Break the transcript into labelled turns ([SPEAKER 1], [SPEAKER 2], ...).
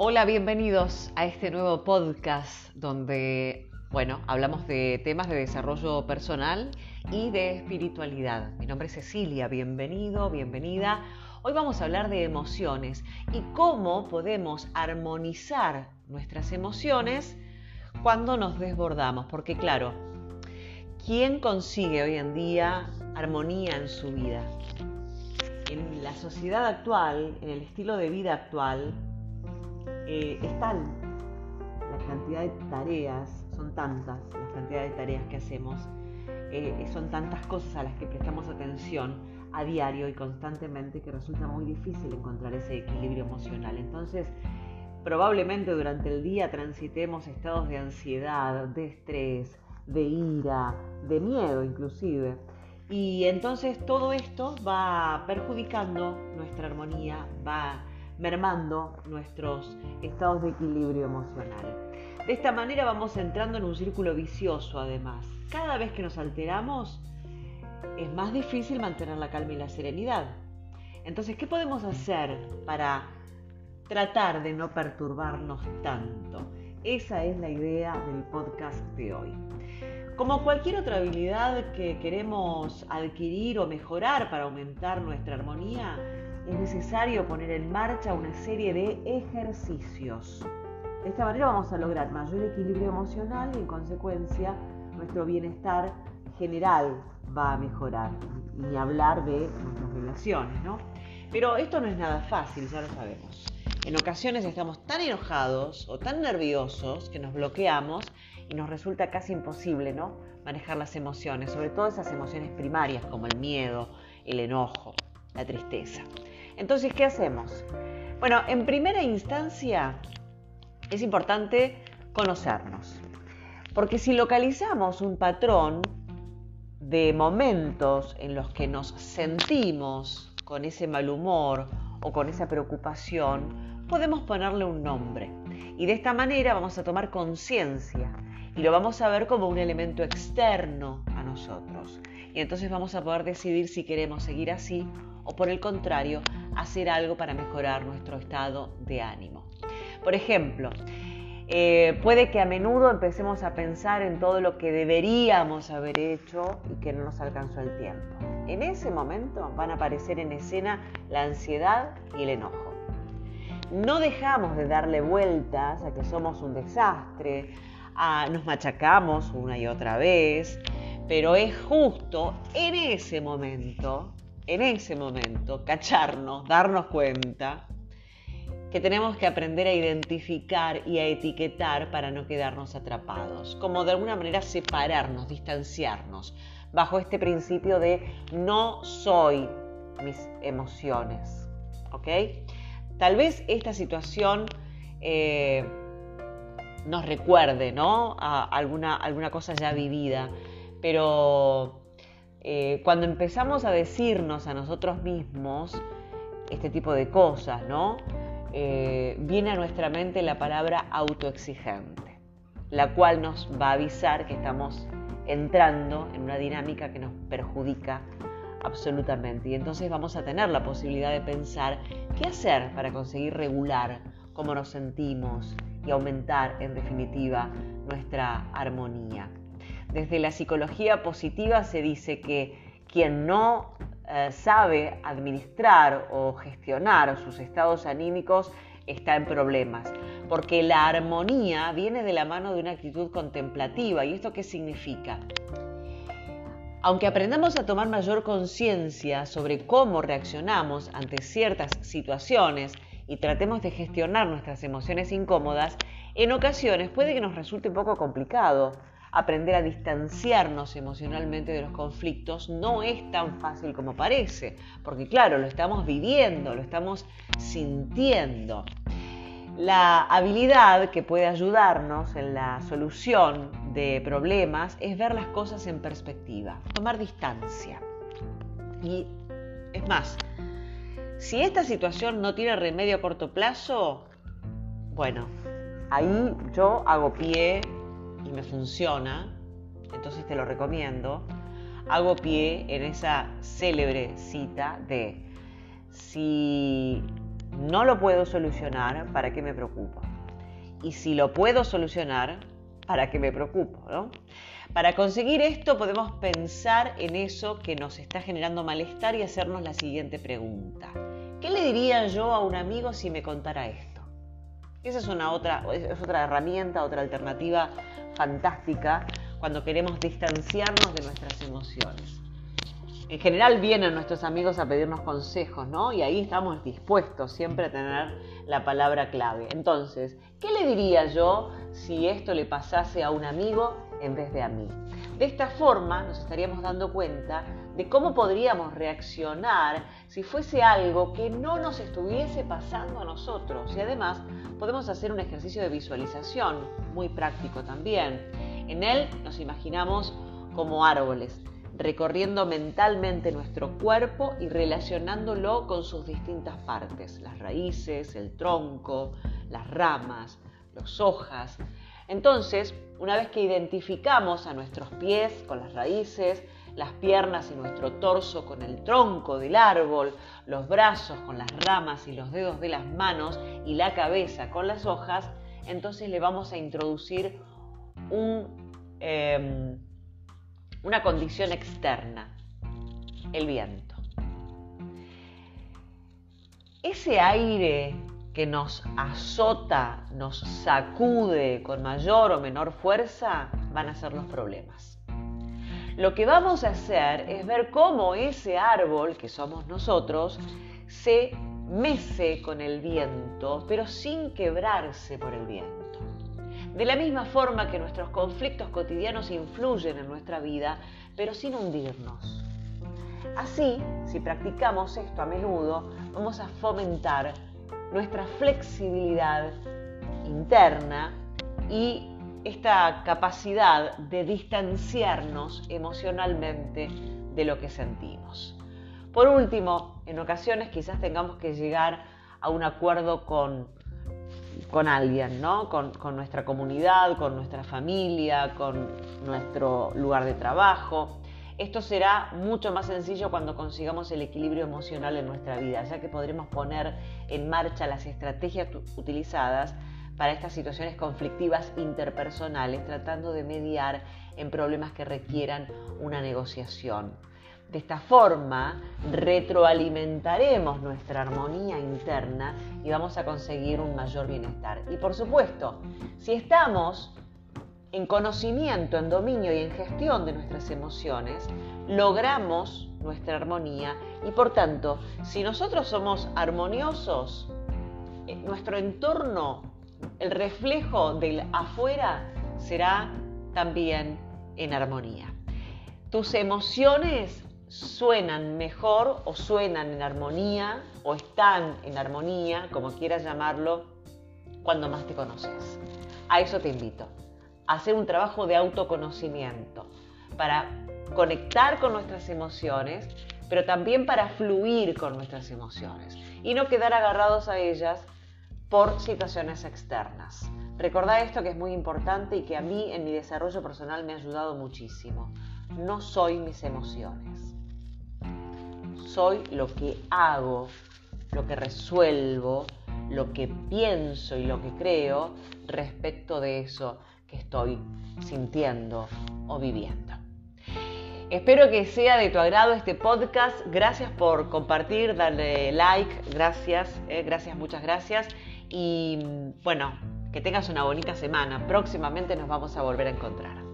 [SPEAKER 1] Hola, bienvenidos a este nuevo podcast donde, bueno, hablamos de temas de desarrollo personal y de espiritualidad. Mi nombre es Cecilia, bienvenido, bienvenida. Hoy vamos a hablar de emociones y cómo podemos armonizar nuestras emociones cuando nos desbordamos, porque claro, ¿quién consigue hoy en día armonía en su vida? En la sociedad actual, en el estilo de vida actual, eh, es tal la cantidad de tareas, son tantas las cantidades de tareas que hacemos, eh, son tantas cosas a las que prestamos atención a diario y constantemente que resulta muy difícil encontrar ese equilibrio emocional. Entonces, probablemente durante el día transitemos estados de ansiedad, de estrés, de ira, de miedo inclusive. Y entonces todo esto va perjudicando nuestra armonía, va mermando nuestros estados de equilibrio emocional. De esta manera vamos entrando en un círculo vicioso además. Cada vez que nos alteramos es más difícil mantener la calma y la serenidad. Entonces, ¿qué podemos hacer para tratar de no perturbarnos tanto? Esa es la idea del podcast de hoy. Como cualquier otra habilidad que queremos adquirir o mejorar para aumentar nuestra armonía, es necesario poner en marcha una serie de ejercicios. De esta manera vamos a lograr mayor equilibrio emocional y en consecuencia nuestro bienestar general va a mejorar. Ni hablar de nuestras relaciones, ¿no? Pero esto no es nada fácil, ya lo sabemos. En ocasiones estamos tan enojados o tan nerviosos que nos bloqueamos y nos resulta casi imposible, ¿no? Manejar las emociones, sobre todo esas emociones primarias como el miedo, el enojo, la tristeza. Entonces, ¿qué hacemos? Bueno, en primera instancia es importante conocernos, porque si localizamos un patrón de momentos en los que nos sentimos con ese mal humor o con esa preocupación, podemos ponerle un nombre. Y de esta manera vamos a tomar conciencia y lo vamos a ver como un elemento externo a nosotros. Y entonces vamos a poder decidir si queremos seguir así o por el contrario, hacer algo para mejorar nuestro estado de ánimo. Por ejemplo, eh, puede que a menudo empecemos a pensar en todo lo que deberíamos haber hecho y que no nos alcanzó el tiempo. En ese momento van a aparecer en escena la ansiedad y el enojo. No dejamos de darle vueltas a que somos un desastre, a, nos machacamos una y otra vez, pero es justo en ese momento en ese momento, cacharnos, darnos cuenta que tenemos que aprender a identificar y a etiquetar para no quedarnos atrapados, como de alguna manera separarnos, distanciarnos, bajo este principio de no soy mis emociones. ¿Ok? Tal vez esta situación eh, nos recuerde ¿no? a alguna, alguna cosa ya vivida, pero eh, cuando empezamos a decirnos a nosotros mismos este tipo de cosas, ¿no? Eh, viene a nuestra mente la palabra autoexigente, la cual nos va a avisar que estamos entrando en una dinámica que nos perjudica absolutamente. Y entonces vamos a tener la posibilidad de pensar qué hacer para conseguir regular cómo nos sentimos y aumentar, en definitiva, nuestra armonía. Desde la psicología positiva se dice que quien no eh, sabe administrar o gestionar sus estados anímicos está en problemas, porque la armonía viene de la mano de una actitud contemplativa. ¿Y esto qué significa? Aunque aprendamos a tomar mayor conciencia sobre cómo reaccionamos ante ciertas situaciones y tratemos de gestionar nuestras emociones incómodas, en ocasiones puede que nos resulte un poco complicado aprender a distanciarnos emocionalmente de los conflictos no es tan fácil como parece, porque claro, lo estamos viviendo, lo estamos sintiendo. La habilidad que puede ayudarnos en la solución de problemas es ver las cosas en perspectiva, tomar distancia. Y es más, si esta situación no tiene remedio a corto plazo, bueno, ahí yo hago pie me funciona, entonces te lo recomiendo, hago pie en esa célebre cita de si no lo puedo solucionar, ¿para qué me preocupo? Y si lo puedo solucionar, ¿para qué me preocupo? Para conseguir esto podemos pensar en eso que nos está generando malestar y hacernos la siguiente pregunta. ¿Qué le diría yo a un amigo si me contara esto? Esa es una otra, es otra herramienta, otra alternativa fantástica cuando queremos distanciarnos de nuestras emociones. En general vienen nuestros amigos a pedirnos consejos, ¿no? Y ahí estamos dispuestos siempre a tener la palabra clave. Entonces, ¿qué le diría yo si esto le pasase a un amigo en vez de a mí? De esta forma nos estaríamos dando cuenta de cómo podríamos reaccionar si fuese algo que no nos estuviese pasando a nosotros. Y además podemos hacer un ejercicio de visualización, muy práctico también. En él nos imaginamos como árboles, recorriendo mentalmente nuestro cuerpo y relacionándolo con sus distintas partes, las raíces, el tronco, las ramas, las hojas. Entonces, una vez que identificamos a nuestros pies con las raíces, las piernas y nuestro torso con el tronco del árbol, los brazos con las ramas y los dedos de las manos y la cabeza con las hojas, entonces le vamos a introducir em, una condición externa, el viento. Ese aire que nos azota, nos sacude con mayor o menor fuerza, van a ser los problemas. Lo que vamos a hacer es ver cómo ese árbol, que somos nosotros, se mece con el viento, pero sin quebrarse por el viento. De la misma forma que nuestros conflictos cotidianos influyen en nuestra vida, pero sin hundirnos. Así, si practicamos esto a menudo, vamos a fomentar nuestra flexibilidad interna y esta capacidad de distanciarnos emocionalmente de lo que sentimos. Por último, en ocasiones quizás tengamos que llegar a un acuerdo con, con alguien, ¿no? con, con nuestra comunidad, con nuestra familia, con nuestro lugar de trabajo. Esto será mucho más sencillo cuando consigamos el equilibrio emocional en nuestra vida, ya que podremos poner en marcha las estrategias utilizadas para estas situaciones conflictivas interpersonales, tratando de mediar en problemas que requieran una negociación. De esta forma, retroalimentaremos nuestra armonía interna y vamos a conseguir un mayor bienestar. Y por supuesto, si estamos en conocimiento, en dominio y en gestión de nuestras emociones, logramos nuestra armonía y por tanto, si nosotros somos armoniosos, eh, nuestro entorno el reflejo del afuera será también en armonía. Tus emociones suenan mejor o suenan en armonía o están en armonía, como quieras llamarlo, cuando más te conoces. A eso te invito, hacer un trabajo de autoconocimiento para conectar con nuestras emociones, pero también para fluir con nuestras emociones y no quedar agarrados a ellas por situaciones externas. Recordá esto que es muy importante y que a mí en mi desarrollo personal me ha ayudado muchísimo. No soy mis emociones. Soy lo que hago, lo que resuelvo, lo que pienso y lo que creo respecto de eso que estoy sintiendo o viviendo. Espero que sea de tu agrado este podcast. Gracias por compartir, darle like. Gracias, eh, gracias, muchas gracias. Y bueno, que tengas una bonita semana. Próximamente nos vamos a volver a encontrar.